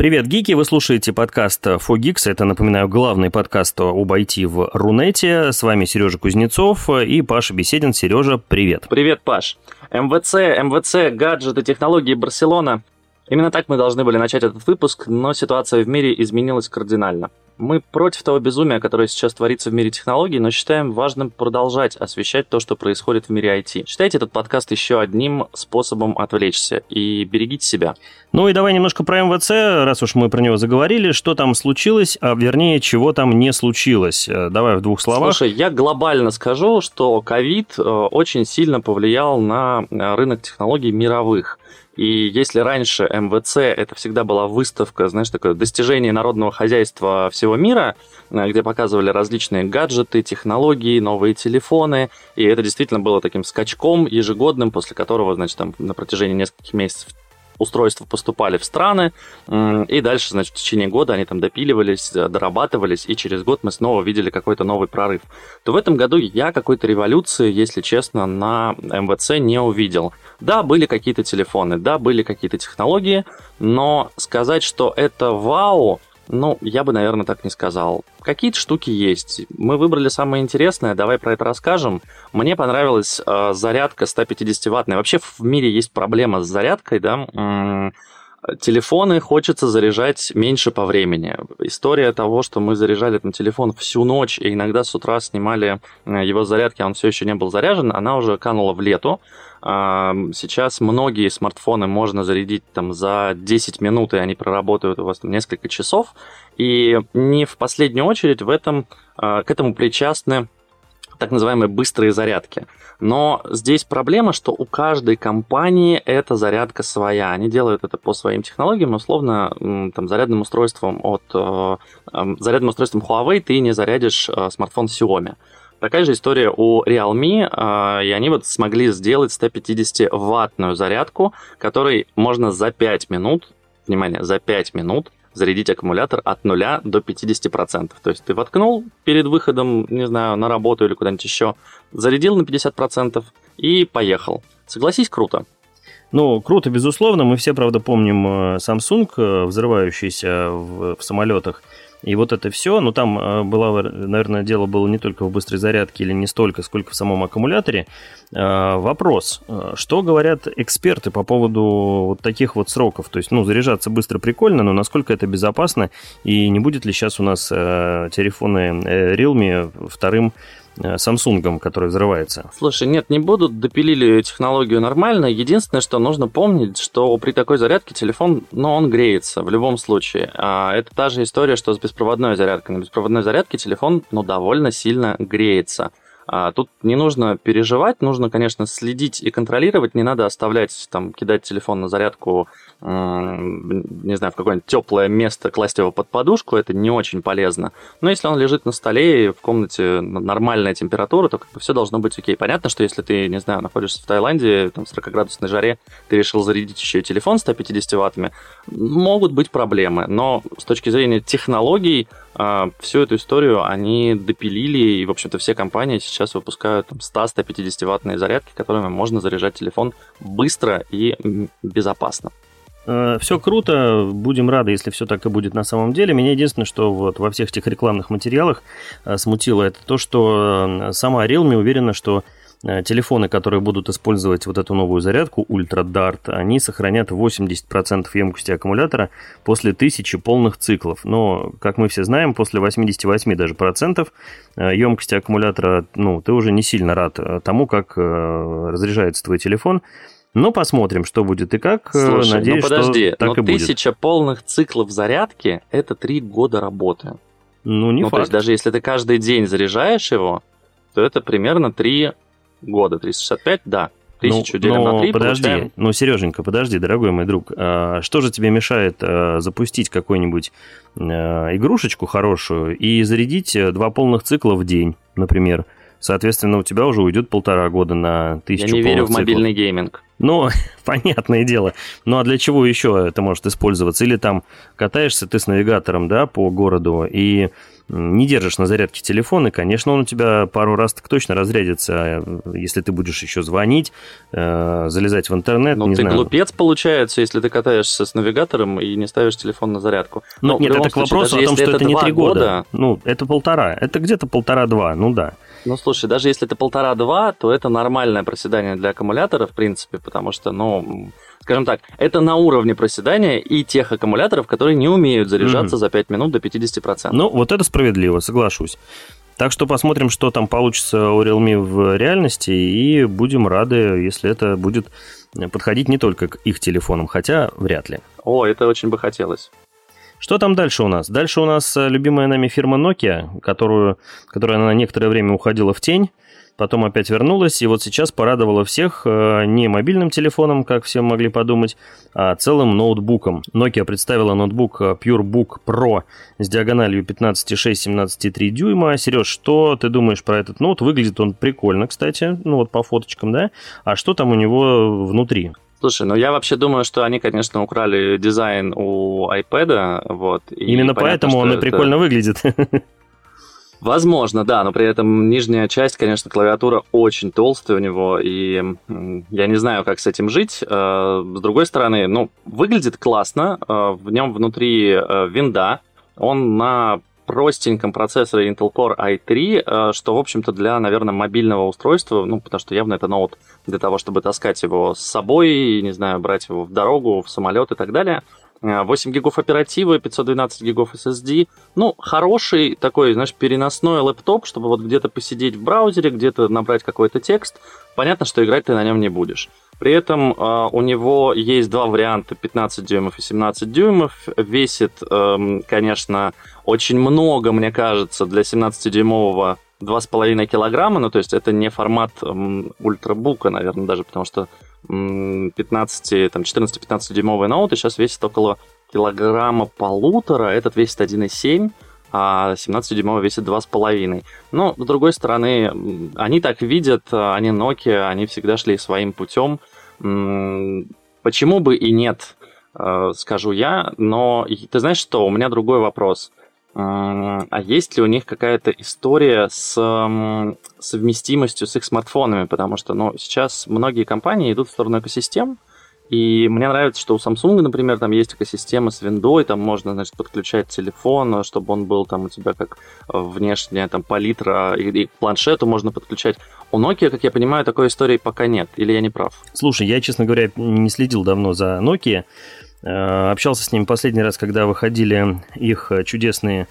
Привет, гики! Вы слушаете подкаст Fogix. Это, напоминаю, главный подкаст об IT в Рунете. С вами Сережа Кузнецов и Паша Беседин. Сережа, привет! Привет, Паш! МВЦ, МВЦ, гаджеты, технологии, Барселона. Именно так мы должны были начать этот выпуск, но ситуация в мире изменилась кардинально. Мы против того безумия, которое сейчас творится в мире технологий, но считаем важным продолжать освещать то, что происходит в мире IT. Считайте этот подкаст еще одним способом отвлечься и берегите себя. Ну и давай немножко про МВЦ, раз уж мы про него заговорили. Что там случилось, а вернее, чего там не случилось? Э, давай в двух словах. Слушай, я глобально скажу, что ковид э, очень сильно повлиял на э, рынок технологий мировых. И если раньше МВЦ это всегда была выставка, знаешь, такое достижение народного хозяйства всего мира, э, где показывали различные гаджеты, технологии, новые телефоны, и это действительно было таким скачком ежегодным, после которого, значит, там на протяжении нескольких месяцев устройства поступали в страны, и дальше, значит, в течение года они там допиливались, э, дорабатывались, и через год мы снова видели какой-то новый прорыв. То в этом году я какой-то революции, если честно, на МВЦ не увидел. Да, были какие-то телефоны, да, были какие-то технологии, но сказать, что это вау, ну, я бы, наверное, так не сказал. Какие-то штуки есть. Мы выбрали самое интересное, давай про это расскажем. Мне понравилась э, зарядка 150-ваттная. Вообще в мире есть проблема с зарядкой, да. Телефоны хочется заряжать меньше по времени. История того, что мы заряжали там телефон всю ночь и иногда с утра снимали э, его зарядки, а он все еще не был заряжен, она уже канула в лету. Сейчас многие смартфоны можно зарядить там за 10 минут, и они проработают у вас там несколько часов. И не в последнюю очередь в этом, а, к этому причастны так называемые быстрые зарядки. Но здесь проблема, что у каждой компании эта зарядка своя. Они делают это по своим технологиям, условно, там, зарядным устройством от э, зарядным устройством Huawei ты не зарядишь э, смартфон Xiaomi. Такая же история у Realme, а, и они вот смогли сделать 150-ваттную зарядку, которой можно за 5 минут, внимание, за 5 минут зарядить аккумулятор от 0 до 50%. То есть ты воткнул перед выходом, не знаю, на работу или куда-нибудь еще, зарядил на 50% и поехал. Согласись, круто. Ну, круто, безусловно. Мы все, правда, помним э, Samsung, э, взрывающийся в, в самолетах. И вот это все, ну там э, было, наверное, дело было не только в быстрой зарядке или не столько, сколько в самом аккумуляторе. Э, вопрос, э, что говорят эксперты по поводу вот таких вот сроков? То есть, ну, заряжаться быстро прикольно, но насколько это безопасно? И не будет ли сейчас у нас телефоны Realme вторым Samsung, который взрывается. Слушай, нет, не будут, допилили технологию нормально. Единственное, что нужно помнить, что при такой зарядке телефон, ну, он греется в любом случае. А это та же история, что с беспроводной зарядкой. На беспроводной зарядке телефон, ну, довольно сильно греется. А тут не нужно переживать, нужно, конечно, следить и контролировать, не надо оставлять, там, кидать телефон на зарядку не знаю, в какое-нибудь теплое место, класть его под подушку, это не очень полезно. Но если он лежит на столе и в комнате нормальная температура, то как бы все должно быть окей. Понятно, что если ты, не знаю, находишься в Таиланде, там, в 40-градусной жаре, ты решил зарядить еще и телефон 150 ваттами, могут быть проблемы. Но с точки зрения технологий, а, всю эту историю они допилили, и, в общем-то, все компании сейчас выпускают 100-150 ваттные зарядки, которыми можно заряжать телефон быстро и безопасно. Э, все круто, будем рады, если все так и будет на самом деле. Меня единственное, что вот во всех этих рекламных материалах э, смутило, это то, что э, сама Realme уверена, что телефоны, которые будут использовать вот эту новую зарядку Ultra Dart, они сохранят 80% емкости аккумулятора после тысячи полных циклов. Но, как мы все знаем, после 88 даже процентов емкости аккумулятора, ну, ты уже не сильно рад тому, как разряжается твой телефон. Ну, посмотрим, что будет и как. Э, Слушай, ну Надеюсь, ну подожди, что так но и тысяча будет. полных циклов зарядки – это три года работы. Ну, не ну, факт. То есть даже если ты каждый день заряжаешь его, то это примерно три года. 365, да. Тысячу ну, делим на 3, подожди, получаем... ну, Сереженька, подожди, дорогой мой друг, а что же тебе мешает а, запустить какую-нибудь а, игрушечку хорошую и зарядить два полных цикла в день, например? Соответственно, у тебя уже уйдет полтора года на тысячу Я не верю в циклов. мобильный гейминг. Ну, понятное дело. Ну, а для чего еще это может использоваться? Или там катаешься ты с навигатором, да, по городу, и не держишь на зарядке телефон, и, конечно, он у тебя пару раз так точно разрядится, если ты будешь еще звонить, э, залезать в интернет. Ну, ты знаю. глупец, получается, если ты катаешься с навигатором и не ставишь телефон на зарядку. Ну, нет, это к вопросу о том, что это, это не три года. года. Ну, это полтора. Это где-то полтора-два, ну да. Ну, слушай, даже если это полтора-два, то это нормальное проседание для аккумулятора, в принципе, потому что, ну, скажем так, это на уровне проседания и тех аккумуляторов, которые не умеют заряжаться mm-hmm. за 5 минут до 50%. Ну, вот это справедливо, соглашусь. Так что посмотрим, что там получится у Realme в реальности, и будем рады, если это будет подходить не только к их телефонам, хотя вряд ли. О, это очень бы хотелось. Что там дальше у нас? Дальше у нас э, любимая нами фирма Nokia, которую, которая на некоторое время уходила в тень, потом опять вернулась, и вот сейчас порадовала всех э, не мобильным телефоном, как все могли подумать, а целым ноутбуком. Nokia представила ноутбук э, PureBook Pro с диагональю 15,6-17,3 дюйма. Сереж, что ты думаешь про этот ноут? Выглядит он прикольно, кстати, ну вот по фоточкам, да? А что там у него внутри? Слушай, ну я вообще думаю, что они, конечно, украли дизайн у iPad, вот. Именно понятно, поэтому он и это... прикольно выглядит. Возможно, да, но при этом нижняя часть, конечно, клавиатура очень толстая у него, и я не знаю, как с этим жить. Э, с другой стороны, ну, выглядит классно, э, в нем внутри э, винда, он на простеньком процессоре Intel Core i3, э, что, в общем-то, для, наверное, мобильного устройства, ну, потому что явно это ноут для того, чтобы таскать его с собой, не знаю, брать его в дорогу, в самолет и так далее. 8 э, гигов оперативы, 512 гигов SSD. Ну, хороший такой, знаешь, переносной лэптоп, чтобы вот где-то посидеть в браузере, где-то набрать какой-то текст. Понятно, что играть ты на нем не будешь. При этом э, у него есть два варианта 15 дюймов и 17 дюймов. Весит, э, конечно, очень много, мне кажется, для 17-дюймового 2,5 килограмма, ну то есть это не формат эм, ультрабука, наверное, даже, потому что 15, там 14-15 дюймовые ноуты сейчас весит около килограмма полутора, этот весит 1,7, а 17-дюймовый весит 2,5. Но, с другой стороны, они так видят, они Nokia, они всегда шли своим путем. Почему бы и нет, э, скажу я, но ты знаешь что, у меня другой вопрос. А есть ли у них какая-то история с совместимостью с их смартфонами? Потому что ну, сейчас многие компании идут в сторону экосистем, и мне нравится, что у Samsung, например, там есть экосистема с виндой, там можно, значит, подключать телефон, чтобы он был там у тебя как внешняя там палитра, и, и к планшету можно подключать. У Nokia, как я понимаю, такой истории пока нет, или я не прав? Слушай, я, честно говоря, не следил давно за Nokia, Э, общался с ним последний раз, когда выходили их чудесные,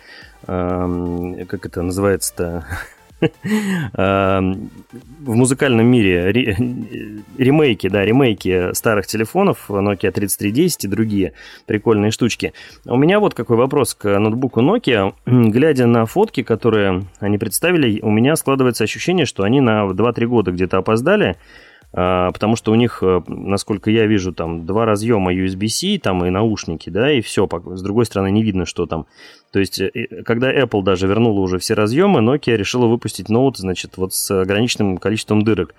эм, как это называется-то, в музыкальном мире ремейки, да, ремейки старых телефонов Nokia 3310 и другие прикольные штучки. У меня вот какой вопрос к ноутбуку Nokia. Глядя на фотки, которые они представили, у меня складывается ощущение, что они на 2-3 года где-то опоздали, потому что у них, э, насколько я вижу, там два разъема USB-C, там и наушники, да, и все. С другой стороны, не видно, что там. То есть, э, когда Apple даже вернула уже все разъемы, Nokia решила выпустить ноут, значит, вот с ограниченным количеством дырок.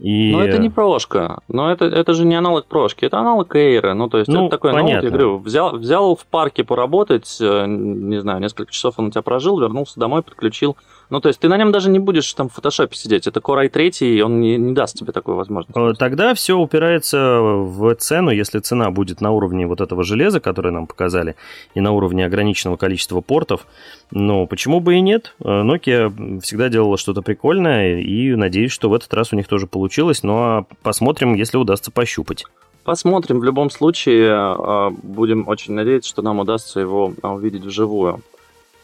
И... Но это не прошка. Но это, это же не аналог прошки, это аналог Эйра. Ну, то есть, ну, это такой понятно. ноут, я говорю, взял, взял в парке поработать, э, не знаю, несколько часов он у тебя прожил, вернулся домой, подключил ну, то есть ты на нем даже не будешь там в фотошопе сидеть. Это Core i3, он не, не даст тебе такую возможность. Э, тогда все упирается в цену. Если цена будет на уровне вот этого железа, которое нам показали, и на уровне ограниченного количества портов, ну, почему бы и нет? Э, Nokia всегда делала что-то прикольное, и надеюсь, что в этот раз у них тоже получилось. Ну, а посмотрим, если удастся пощупать. Посмотрим. В любом случае, э, будем очень надеяться, что нам удастся его увидеть вживую.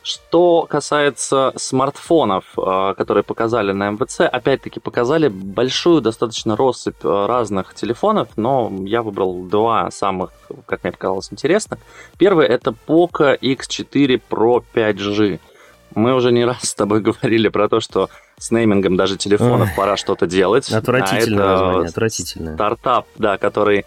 Что касается смартфонов, э, которые показали на МВЦ, опять-таки показали большую достаточно россыпь э, разных телефонов, но я выбрал два самых, как мне показалось, интересных. Первый это Poco X4 Pro 5G. Мы уже не раз с тобой говорили про то, что с неймингом даже телефонов Ой. пора что-то делать. Отвратительное а название, отвратительное. Стартап, да, который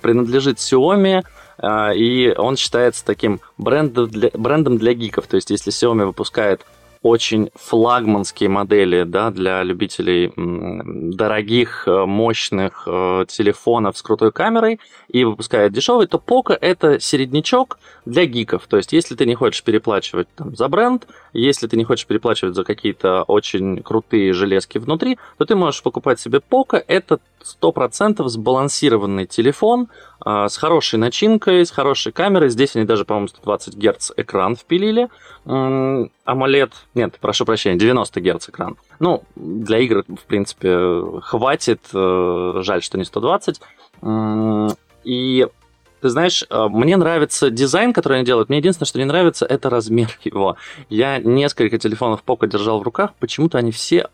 принадлежит Xiaomi, а, и он считается таким брендом для, брендом для гиков. То есть, если Xiaomi выпускает очень флагманские модели да, для любителей дорогих, э, мощных э, телефонов с крутой камерой и выпускает дешевый, то Poco это середнячок для гиков. То есть, если ты не хочешь переплачивать там, за бренд, если ты не хочешь переплачивать за какие-то очень крутые железки внутри, то ты можешь покупать себе Poco. Это 100% сбалансированный телефон с хорошей начинкой, с хорошей камерой. Здесь они даже, по-моему, 120 Гц экран впилили. AMOLED, нет, прошу прощения, 90 Гц экран. Ну, для игр, в принципе, хватит. Э, жаль, что не 120. И ты знаешь, э, мне нравится дизайн, который они делают. Мне единственное, что не нравится, это размер его. Я несколько телефонов Poco держал в руках. Почему-то они все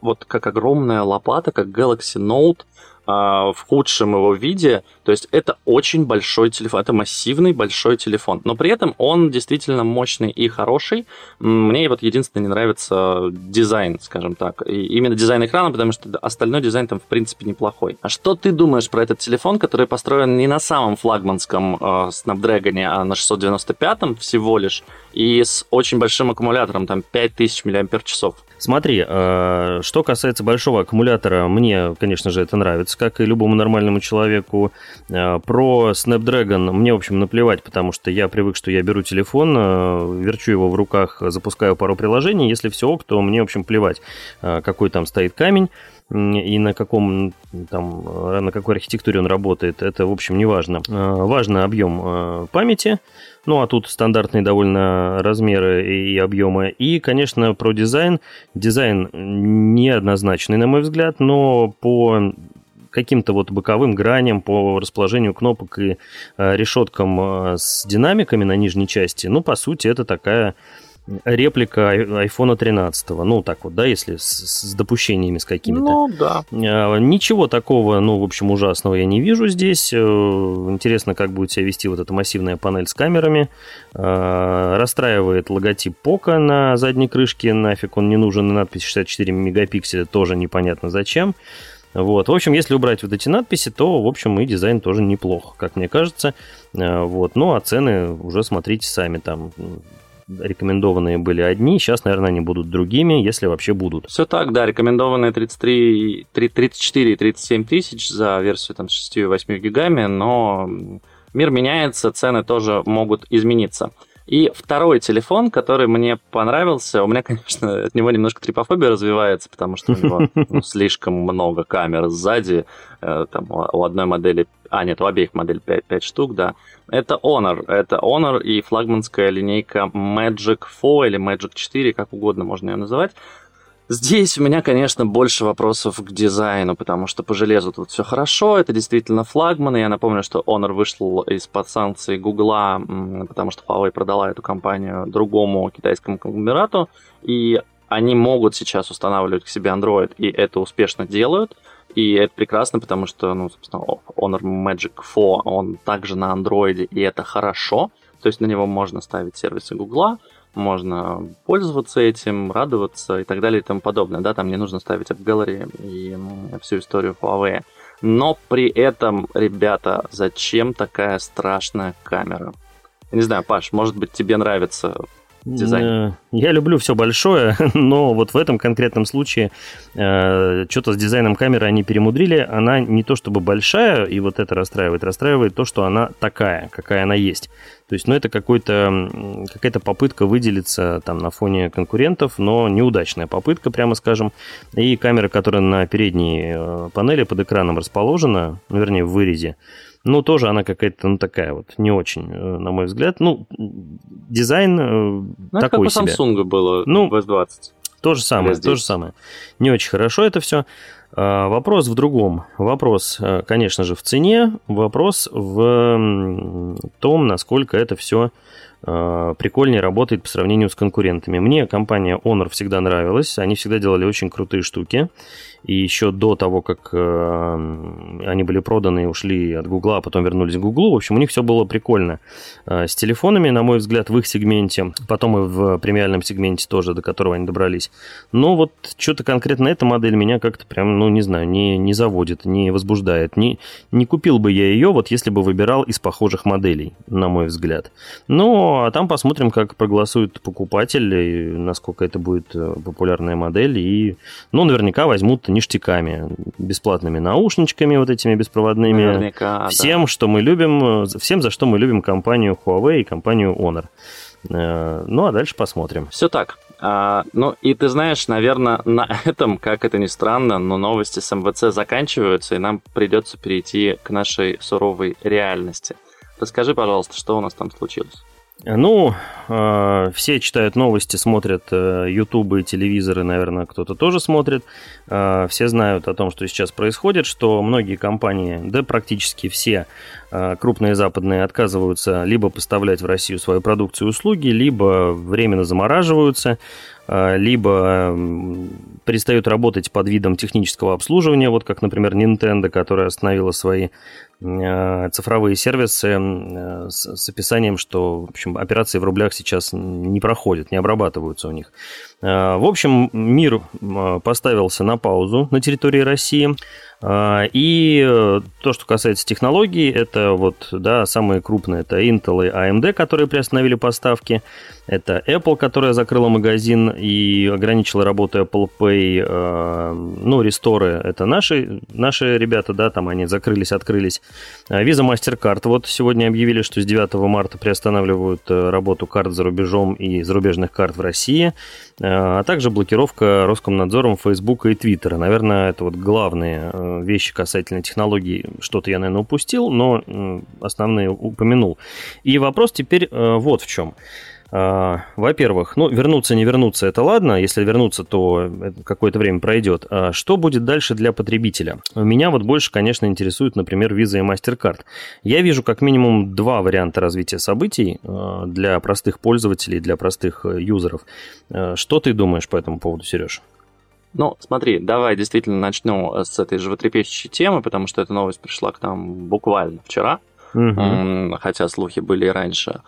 вот как огромная лопата, как Galaxy Note а, в худшем его виде. То есть это очень большой телефон, это массивный большой телефон. Но при этом он действительно мощный и хороший. Мне вот единственное не нравится дизайн, скажем так. И именно дизайн экрана, потому что остальной дизайн там в принципе неплохой. А что ты думаешь про этот телефон, который построен не на самом флагманском э, Snapdragon, а на 695 всего лишь, и с очень большим аккумулятором, там 5000 мАч? Смотри, э, что касается большого аккумулятора, мне, конечно же, это нравится, как и любому нормальному человеку. Э, про Snapdragon мне, в общем, наплевать, потому что я привык, что я беру телефон, э, верчу его в руках, запускаю пару приложений. Если все ок, то мне, в общем, плевать, какой там стоит камень и на каком там, на какой архитектуре он работает, это, в общем, не важно. Важно объем памяти, ну, а тут стандартные довольно размеры и объемы. И, конечно, про дизайн. Дизайн неоднозначный, на мой взгляд, но по каким-то вот боковым граням, по расположению кнопок и э, решеткам э, с динамиками на нижней части, ну, по сути, это такая реплика iPhone 13. Ну, так вот, да, если с, с допущениями с какими-то. Ну, да. А, ничего такого, ну, в общем, ужасного я не вижу здесь. Э, интересно, как будет себя вести вот эта массивная панель с камерами. А, расстраивает логотип Poco на задней крышке. Нафиг он не нужен. И надпись 64 мегапикселя тоже непонятно зачем. Вот. В общем, если убрать вот эти надписи, то, в общем, и дизайн тоже неплох, как мне кажется. А, вот. Ну, а цены уже смотрите сами там рекомендованные были одни, сейчас, наверное, они будут другими, если вообще будут. Все так, да, рекомендованные 33, 34 и 37 тысяч за версию там, с 6 и 8 гигами, но мир меняется, цены тоже могут измениться. И второй телефон, который мне понравился, у меня, конечно, от него немножко трипофобия развивается, потому что у него ну, слишком много камер сзади. Э, там у одной модели, а нет, у обеих моделей 5, 5 штук, да. Это Honor. Это Honor и флагманская линейка Magic 4 или Magic 4, как угодно можно ее называть. Здесь у меня, конечно, больше вопросов к дизайну, потому что по железу тут все хорошо, это действительно флагман. Я напомню, что Honor вышел из-под санкций Гугла, потому что Huawei продала эту компанию другому китайскому конгломерату, и они могут сейчас устанавливать к себе Android, и это успешно делают. И это прекрасно, потому что, ну, собственно, Honor Magic 4, он также на Android, и это хорошо. То есть на него можно ставить сервисы Гугла, можно пользоваться этим, радоваться и так далее и тому подобное. Да, там не нужно ставить App Gallery и всю историю Huawei. Но при этом, ребята, зачем такая страшная камера? Я не знаю, Паш, может быть, тебе нравится дизайн? Э, я люблю все большое, но вот в этом конкретном случае э, что-то с дизайном камеры они перемудрили. Она не то чтобы большая, и вот это расстраивает. Расстраивает то, что она такая, какая она есть. То есть, ну, это какой-то, какая-то попытка выделиться там на фоне конкурентов, но неудачная попытка, прямо скажем. И камера, которая на передней э, панели под экраном расположена, ну, вернее, в вырезе, ну, тоже она какая-то, ну, такая вот, не очень, э, на мой взгляд. Ну, дизайн э, ну, такой это как себе. у Samsung было ну, в S20. То же самое, то же самое. Не очень хорошо это все. А, вопрос в другом. Вопрос, э, конечно же, в цене. Вопрос в том, насколько это все прикольнее работает по сравнению с конкурентами. Мне компания Honor всегда нравилась. Они всегда делали очень крутые штуки и еще до того, как э, они были проданы и ушли от Гугла, а потом вернулись к Гуглу, в общем, у них все было прикольно э, с телефонами, на мой взгляд, в их сегменте, потом и в премиальном сегменте тоже, до которого они добрались. Но вот что-то конкретно эта модель меня как-то прям, ну, не знаю, не, не заводит, не возбуждает. Не, не купил бы я ее, вот если бы выбирал из похожих моделей, на мой взгляд. Ну, а там посмотрим, как проголосует покупатель, насколько это будет э, популярная модель. И, ну, наверняка возьмут ништяками, бесплатными наушничками вот этими беспроводными. Наверняка, Всем, да. что мы любим, всем, за что мы любим компанию Huawei и компанию Honor. Э, ну, а дальше посмотрим. Все так. А, ну, и ты знаешь, наверное, на этом, как это ни странно, но новости с МВЦ заканчиваются, и нам придется перейти к нашей суровой реальности. Расскажи, пожалуйста, что у нас там случилось? Ну, э, все читают новости, смотрят э, ютубы, телевизоры, наверное, кто-то тоже смотрит. Э, все знают о том, что сейчас происходит, что многие компании, да практически все крупные западные отказываются либо поставлять в Россию свою продукцию и услуги, либо временно замораживаются. А, либо перестают работать под видом технического обслуживания, вот как, например, Nintendo, которая остановила свои а, цифровые сервисы с описанием, что в общем, операции в рублях сейчас не проходят, не обрабатываются у них. В общем, мир поставился на паузу на территории России. И э, то, что касается технологий, это вот, да, самые крупные, это Intel и AMD, которые приостановили поставки. Это Apple, которая закрыла магазин и ограничила работу Apple Pay. Э, ну, ресторы – это наши, наши ребята, да, там они закрылись, открылись. А Visa MasterCard вот сегодня объявили, что с 9 марта приостанавливают э, работу карт за рубежом и зарубежных карт в России, а также блокировка Роскомнадзором Facebook и Twitter. Наверное, это вот главные вещи касательно технологий. Что-то я, наверное, упустил, но основные упомянул. И вопрос теперь вот в чем. А, во-первых, ну, вернуться, не вернуться, это ладно. Если вернуться, то какое-то время пройдет. А что будет дальше для потребителя? Меня вот больше, конечно, интересует, например, Visa и MasterCard. Я вижу как минимум два варианта развития событий а, для простых пользователей, для простых э, юзеров. Что ты думаешь по этому поводу, Сереж? Ну, смотри, давай действительно начну э, с этой животрепещущей темы, потому что эта новость пришла к нам буквально вчера, угу. хотя слухи были и раньше.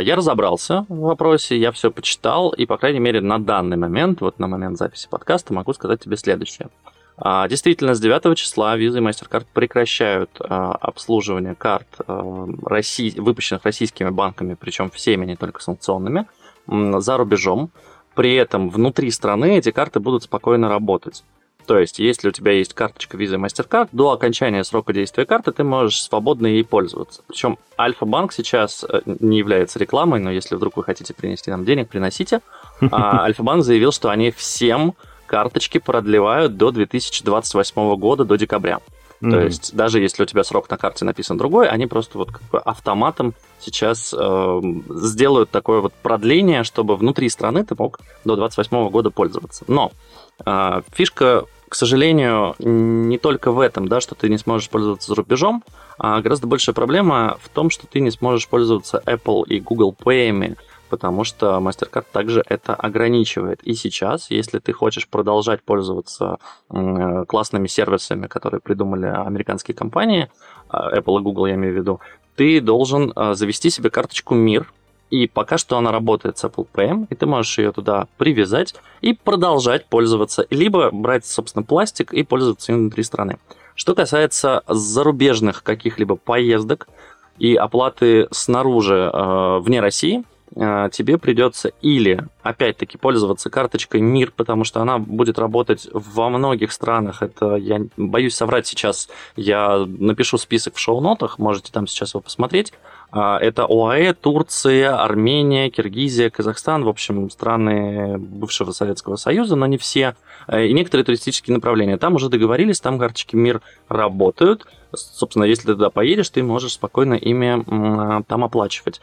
Я разобрался в вопросе, я все почитал, и, по крайней мере, на данный момент, вот на момент записи подкаста, могу сказать тебе следующее. А, действительно, с 9 числа Visa и MasterCard прекращают а, обслуживание карт выпущенных российскими банками, причем всеми, не только санкционными, за рубежом. При этом внутри страны эти карты будут спокойно работать. То есть, если у тебя есть карточка Visa MasterCard, до окончания срока действия карты ты можешь свободно ей пользоваться. Причем Альфа-банк сейчас э, не является рекламой, но если вдруг вы хотите принести нам денег, приносите. А Альфа-банк заявил, что они всем карточки продлевают до 2028 года, до декабря. Mm-hmm. То есть даже если у тебя срок на карте написан другой, они просто вот как бы автоматом сейчас э, сделают такое вот продление, чтобы внутри страны ты мог до 2028 года пользоваться. Но э, фишка к сожалению, не только в этом, да, что ты не сможешь пользоваться за рубежом, а гораздо большая проблема в том, что ты не сможешь пользоваться Apple и Google Pay, потому что MasterCard также это ограничивает. И сейчас, если ты хочешь продолжать пользоваться классными сервисами, которые придумали американские компании, а, Apple и Google я имею в виду, ты должен а, завести себе карточку МИР, и пока что она работает с Apple Pay, и ты можешь ее туда привязать и продолжать пользоваться, либо брать, собственно, пластик и пользоваться им внутри страны. Что касается зарубежных каких-либо поездок и оплаты снаружи, э, вне России, э, тебе придется или, опять-таки, пользоваться карточкой МИР, потому что она будет работать во многих странах. Это, я боюсь соврать сейчас, я напишу список в шоу-нотах, можете там сейчас его посмотреть. А, это ОАЭ, Турция, Армения, Киргизия, Казахстан, в общем, страны бывшего Советского Союза, но не все, э, и некоторые туристические направления. Там уже договорились, там карточки МИР работают. Собственно, если ты туда поедешь, ты можешь спокойно ими там оплачивать.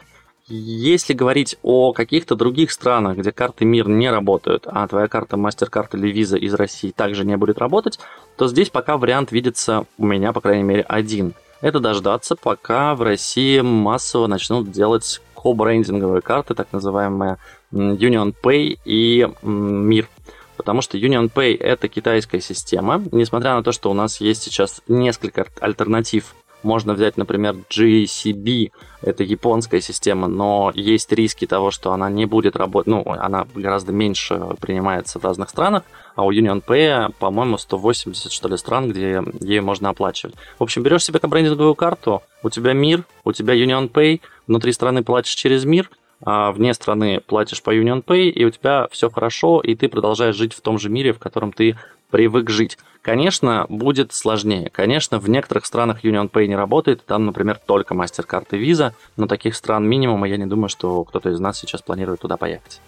Если говорить о каких-то других странах, где карты МИР не работают, а твоя карта MasterCard или Visa из России также не будет работать, то здесь пока вариант видится у меня, по крайней мере, один – это дождаться, пока в России массово начнут делать ко-брендинговые карты, так называемые Union Pay и Мир. Потому что Union Pay это китайская система. Несмотря на то, что у нас есть сейчас несколько альтернатив можно взять, например, GCB, это японская система, но есть риски того, что она не будет работать, ну, она гораздо меньше принимается в разных странах, а у Union Pay, по-моему, 180, что ли, стран, где ее можно оплачивать. В общем, берешь себе брендинговую карту, у тебя мир, у тебя Union Pay, внутри страны платишь через мир, вне страны платишь по Union Pay, и у тебя все хорошо, и ты продолжаешь жить в том же мире, в котором ты привык жить. Конечно, будет сложнее. Конечно, в некоторых странах Union Pay не работает. Там, например, только MasterCard и Visa. Но таких стран минимум, и я не думаю, что кто-то из нас сейчас планирует туда поехать.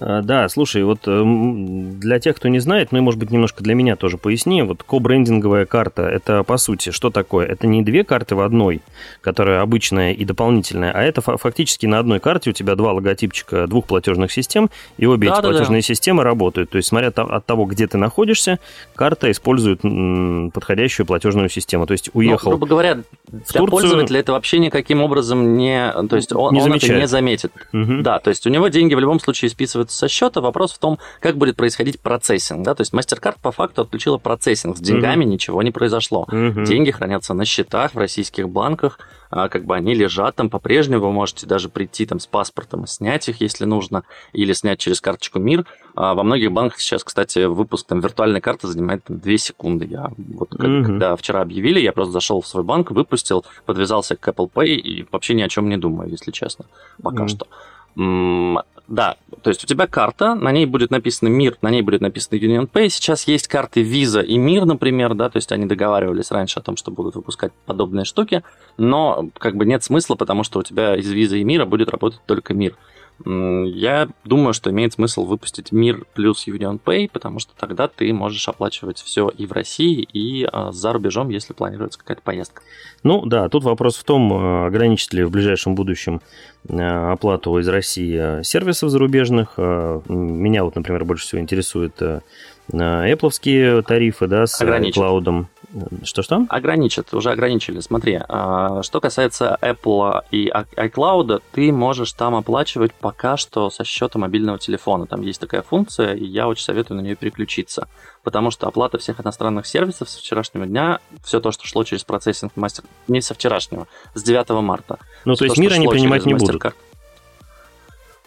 А, да, слушай, вот эм, для тех, кто не знает, ну и, может быть, немножко для меня тоже поясни, вот кобрендинговая карта, это, по сути, что такое? Это не две карты в одной, которая обычная и дополнительная, а это фактически на одной карте у тебя два логотипчика двух платежных систем, и обе да, эти да, платежные да. системы работают. То есть, смотря от того, где ты находишься, карта использует подходящую платежную систему. То есть, ну, уехал... Ну, грубо говоря, для Турцию... пользователя это вообще никаким образом не... То есть, он, не он это не заметит. Угу. Да, то есть, у него деньги в любом случае списываются списываются со счета. Вопрос в том, как будет происходить процессинг. Да? То есть MasterCard по факту отключила процессинг. С деньгами mm-hmm. ничего не произошло. Mm-hmm. Деньги хранятся на счетах в российских банках. А, как бы они лежат там по-прежнему. Вы можете даже прийти там с паспортом и снять их, если нужно. Или снять через карточку МИР. А во многих банках сейчас, кстати, выпуск там виртуальной карты занимает там, 2 секунды. Я вот как, mm-hmm. когда вчера объявили, я просто зашел в свой банк, выпустил, подвязался к Apple Pay и вообще ни о чем не думаю, если честно, пока mm-hmm. что. Да, то есть у тебя карта, на ней будет написано МИР, на ней будет написано Union Pay. Сейчас есть карты Visa и МИР, например, да, то есть они договаривались раньше о том, что будут выпускать подобные штуки, но как бы нет смысла, потому что у тебя из Visa и МИРа будет работать только МИР. Я думаю, что имеет смысл выпустить Мир плюс Union Pay, потому что тогда ты можешь оплачивать все и в России, и а, за рубежом, если планируется какая-то поездка. Ну да, тут вопрос в том, э, ограничит ли в ближайшем будущем э, оплату из России сервисов зарубежных. Э, меня вот, например, больше всего интересует Apple тарифы, да, с клаудом. Что-что? Ограничат, уже ограничили. Смотри, а, что касается Apple и iCloud, ты можешь там оплачивать пока что со счета мобильного телефона. Там есть такая функция, и я очень советую на нее переключиться. Потому что оплата всех иностранных сервисов с вчерашнего дня, все то, что шло через процессинг мастер... Не со вчерашнего, с 9 марта. Ну, то есть мир они принимать не будут?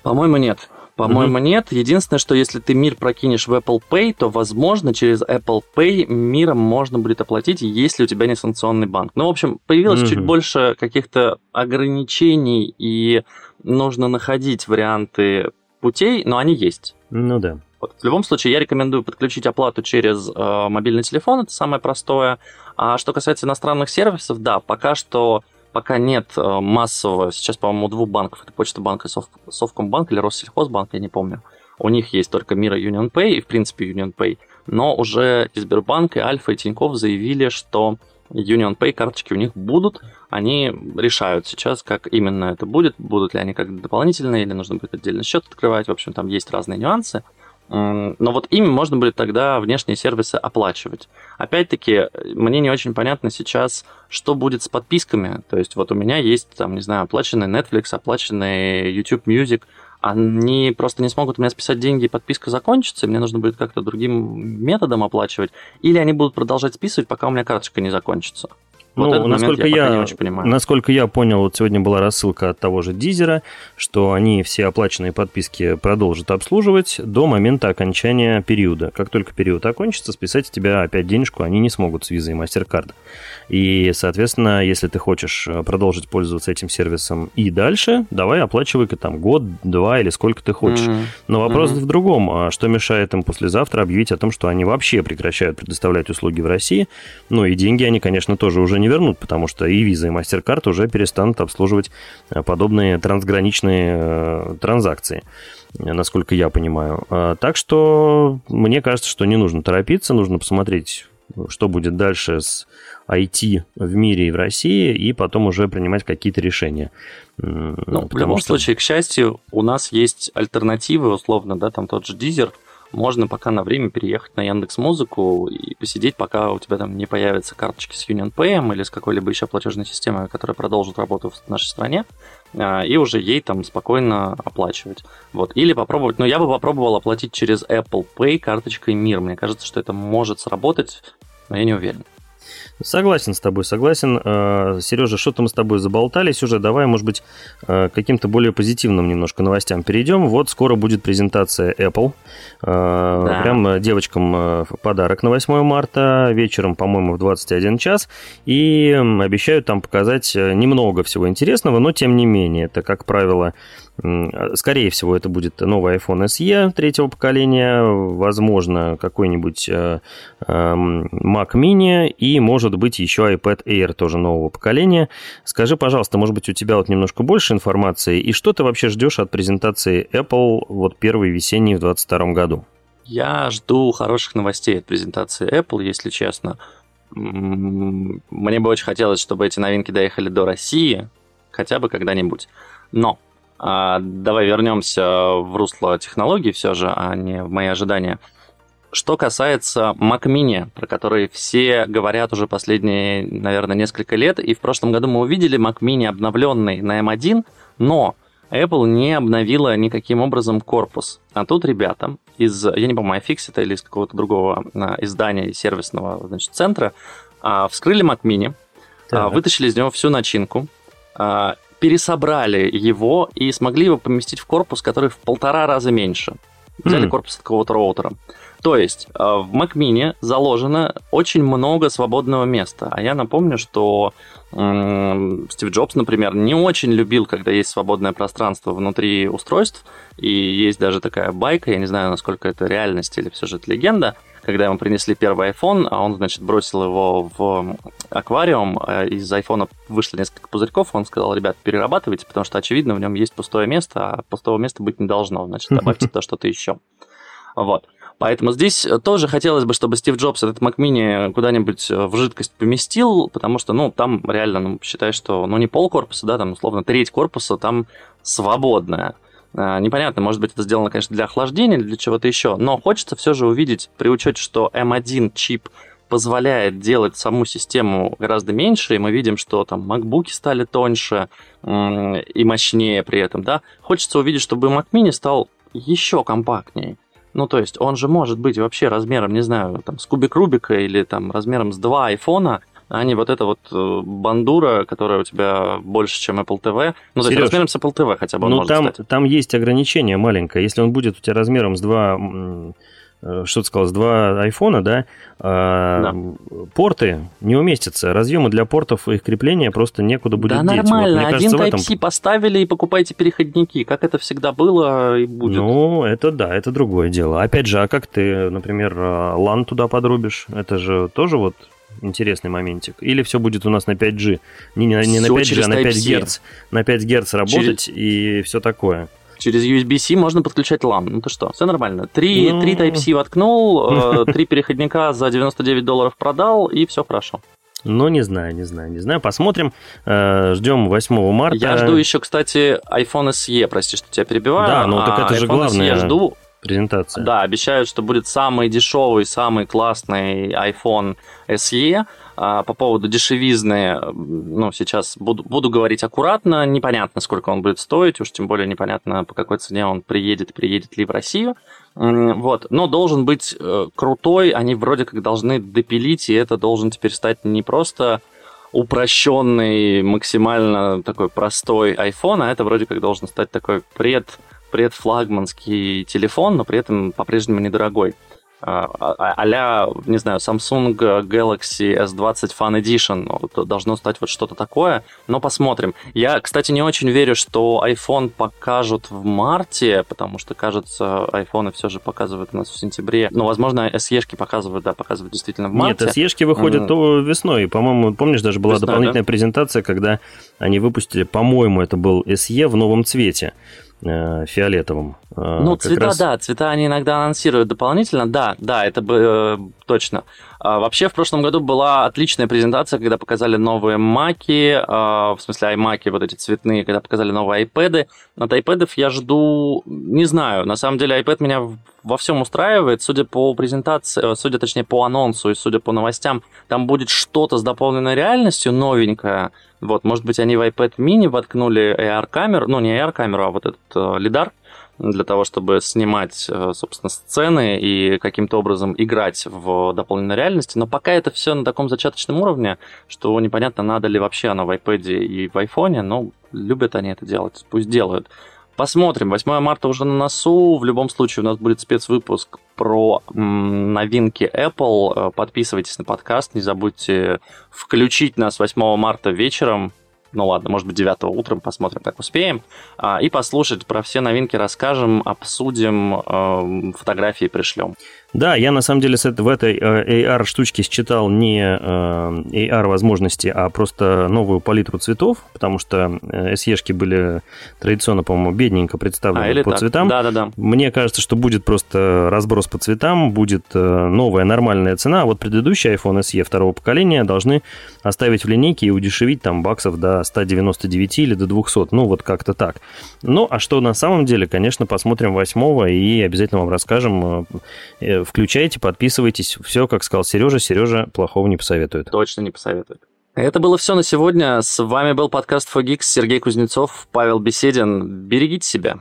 По-моему, нет. По-моему, mm-hmm. нет. Единственное, что если ты мир прокинешь в Apple Pay, то, возможно, через Apple Pay миром можно будет оплатить, если у тебя не санкционный банк. Ну, в общем, появилось mm-hmm. чуть больше каких-то ограничений, и нужно находить варианты путей, но они есть. Ну да. Вот. В любом случае, я рекомендую подключить оплату через э, мобильный телефон, это самое простое. А что касается иностранных сервисов, да, пока что пока нет э, массового, сейчас, по-моему, у двух банков, это Почта банк и Совкомбанк или Россельхозбанк, я не помню. У них есть только Мира Union Pay и, в принципе, Union Pay. Но уже и Сбербанк, и Альфа, и Тиньков заявили, что Union Pay карточки у них будут. Они решают сейчас, как именно это будет. Будут ли они как дополнительные, или нужно будет отдельный счет открывать. В общем, там есть разные нюансы. Но вот ими можно будет тогда внешние сервисы оплачивать. Опять-таки, мне не очень понятно сейчас, что будет с подписками. То есть вот у меня есть, там, не знаю, оплаченный Netflix, оплаченный YouTube Music. Они просто не смогут у меня списать деньги, и подписка закончится, и мне нужно будет как-то другим методом оплачивать. Или они будут продолжать списывать, пока у меня карточка не закончится. Вот ну, насколько я, я очень понимаю. Насколько я понял, вот сегодня была рассылка от того же Дизера, что они все оплаченные подписки продолжат обслуживать до момента окончания периода. Как только период окончится, списать с тебя опять денежку они не смогут с визой и MasterCard. И, соответственно, если ты хочешь э, продолжить пользоваться этим сервисом и дальше, давай оплачивай там год, два или сколько ты хочешь. Mm-hmm. Но вопрос mm-hmm. в другом. А что мешает им послезавтра объявить о том, что они вообще прекращают предоставлять услуги в России? Ну и деньги они, конечно, тоже уже не не вернут, потому что и Visa, и MasterCard уже перестанут обслуживать э, подобные трансграничные э, транзакции насколько я понимаю. А, так что мне кажется, что не нужно торопиться, нужно посмотреть, что будет дальше с IT в мире и в России, и потом уже принимать какие-то решения. Ну, в любом что... случае, к счастью, у нас есть альтернативы, условно, да, там тот же Дизер, можно пока на время переехать на Яндекс Музыку и посидеть, пока у тебя там не появятся карточки с Union Pay или с какой-либо еще платежной системой, которая продолжит работу в нашей стране, а, и уже ей там спокойно оплачивать. Вот. Или попробовать, ну, я бы попробовал оплатить через Apple Pay карточкой Мир. Мне кажется, что это может сработать, но я не уверен. Согласен с тобой, согласен. Э, Сережа, что-то мы с тобой заболтались уже. Давай, может быть, э, каким-то более позитивным немножко новостям перейдем. Вот скоро будет презентация Apple. Э, да. Прям девочкам подарок на 8 марта. Вечером, по-моему, в 21 час. И обещают там показать немного всего интересного, но тем не менее. Это, как правило, Скорее всего, это будет новый iPhone SE третьего поколения, возможно, какой-нибудь э, эм, Mac Mini и, может быть, еще iPad Air тоже нового поколения. Скажи, пожалуйста, может быть, у тебя вот немножко больше информации, и что ты вообще ждешь от презентации Apple вот первой весенней в 2022 году? Я жду хороших новостей от презентации Apple, если честно. Мне бы очень хотелось, чтобы эти новинки доехали до России, хотя бы когда-нибудь. Но а, давай вернемся в русло технологий все же, а не в мои ожидания. Что касается Mac Mini, про который все говорят уже последние, наверное, несколько лет, и в прошлом году мы увидели Mac Mini обновленный на M1, но Apple не обновила никаким образом корпус. А тут ребята из, я не помню, iFixit или из какого-то другого а, издания сервисного значит, центра а, вскрыли Mac Mini, так. вытащили из него всю начинку, пересобрали его и смогли его поместить в корпус, который в полтора раза меньше. Взяли mm. корпус от какого-то роутера. То есть э, в Mac Mini заложено очень много свободного места. А я напомню, что Стив Джобс, например, не очень любил, когда есть свободное пространство внутри устройств. И есть даже такая байка, я не знаю, насколько это реальность или все же это легенда, когда ему принесли первый iPhone, а он, значит, бросил его в аквариум, а из iPhone вышло несколько пузырьков, он сказал, ребят, перерабатывайте, потому что, очевидно, в нем есть пустое место, а пустого места быть не должно, значит, добавьте туда что-то еще. Вот. Поэтому здесь тоже хотелось бы, чтобы Стив Джобс этот Mac Mini куда-нибудь в жидкость поместил, потому что, ну, там реально, ну, считай, что, ну, не пол корпуса, да, там, условно, треть корпуса там свободная. А, непонятно, может быть, это сделано, конечно, для охлаждения или для чего-то еще, но хочется все же увидеть, при учете, что M1 чип позволяет делать саму систему гораздо меньше, и мы видим, что там MacBook стали тоньше и мощнее при этом, да, хочется увидеть, чтобы Mac Mini стал еще компактнее. Ну, то есть он же может быть вообще размером, не знаю, там, с кубик Рубика или там размером с два айфона, а не вот эта вот э, бандура, которая у тебя больше, чем Apple TV. Ну, есть размером с Apple TV хотя бы ну, там, стать. там есть ограничение маленькое. Если он будет у тебя размером с два э, что ты сказал, с два айфона, да, а, да, порты не уместятся. Разъемы для портов и их крепления просто некуда будет да деть. нормально, вот, один Type-C этом... поставили и покупайте переходники, как это всегда было и будет. Ну, это да, это другое дело. Опять же, а как ты, например, LAN туда подрубишь? Это же тоже вот интересный моментик. Или все будет у нас на 5G. Не, не, не на 5G, а на 5 Гц. На 5 Гц работать через... и все такое. Через USB-C можно подключать LAN. Ну ты что, все нормально. Три, ну... три Type-C воткнул, э, три переходника за 99 долларов продал, и все хорошо. Ну, не знаю, не знаю, не знаю. Посмотрим. Э, ждем 8 марта. Я жду еще, кстати, iPhone SE, прости, что тебя перебиваю. Да, ну так это же главное. Я жду презентация. Да, обещают, что будет самый дешевый, самый классный iPhone SE. А, по поводу дешевизны, ну, сейчас буду, буду говорить аккуратно, непонятно, сколько он будет стоить, уж тем более непонятно, по какой цене он приедет, приедет ли в Россию. Вот, но должен быть э, крутой, они вроде как должны допилить, и это должен теперь стать не просто упрощенный, максимально такой простой iPhone, а это вроде как должен стать такой пред предфлагманский телефон, но при этом по-прежнему недорогой. А, а, а-ля, не знаю, Samsung Galaxy S20 Fan Edition. Вот, должно стать вот что-то такое, но посмотрим. Я, кстати, не очень верю, что iPhone покажут в марте, потому что, кажется, iPhone все же показывают у нас в сентябре. Но, возможно, SE-шки показывают, да, показывают действительно в марте. Нет, SE-шки выходят mm. весной. По-моему, помнишь, даже была весной, дополнительная да? презентация, когда они выпустили, по-моему, это был SE в новом цвете. Э, фиолетовым. Э, ну, цвета, раз... да, цвета они иногда анонсируют дополнительно, да, да, это бы э, точно. А, вообще, в прошлом году была отличная презентация, когда показали новые маки, а, в смысле iMac, вот эти цветные, когда показали новые iPad. От iPad я жду, не знаю, на самом деле iPad меня во всем устраивает, судя по презентации, судя точнее по анонсу и судя по новостям, там будет что-то с дополненной реальностью новенькое, вот, может быть, они в iPad mini воткнули AR-камеру, ну, не AR-камеру, а вот этот э, лидар, для того, чтобы снимать, э, собственно, сцены и каким-то образом играть в дополненной реальности. Но пока это все на таком зачаточном уровне, что непонятно, надо ли вообще оно в iPad и в iPhone, но любят они это делать, пусть делают. Посмотрим. 8 марта уже на носу. В любом случае у нас будет спецвыпуск про новинки Apple. Э, подписывайтесь на подкаст. Не забудьте включить нас 8 марта вечером ну ладно, может быть, 9 утром посмотрим, как успеем, а, и послушать про все новинки расскажем, обсудим, эм, фотографии пришлем. Да, я на самом деле в этой э, AR-штучке считал не э, AR-возможности, а просто новую палитру цветов, потому что SE-шки э, были традиционно, по-моему, бедненько представлены а, по так. цветам. Да, да, да. Мне кажется, что будет просто разброс по цветам, будет новая нормальная цена, а вот предыдущий iPhone SE второго поколения должны оставить в линейке и удешевить там баксов до 199 или до 200, ну вот как-то так. Ну, а что на самом деле, конечно, посмотрим 8 и обязательно вам расскажем Включайте, подписывайтесь. Все, как сказал Сережа, Сережа плохого не посоветует. Точно не посоветует. Это было все на сегодня. С вами был подкаст Fogix, Сергей Кузнецов, Павел Беседин. Берегите себя.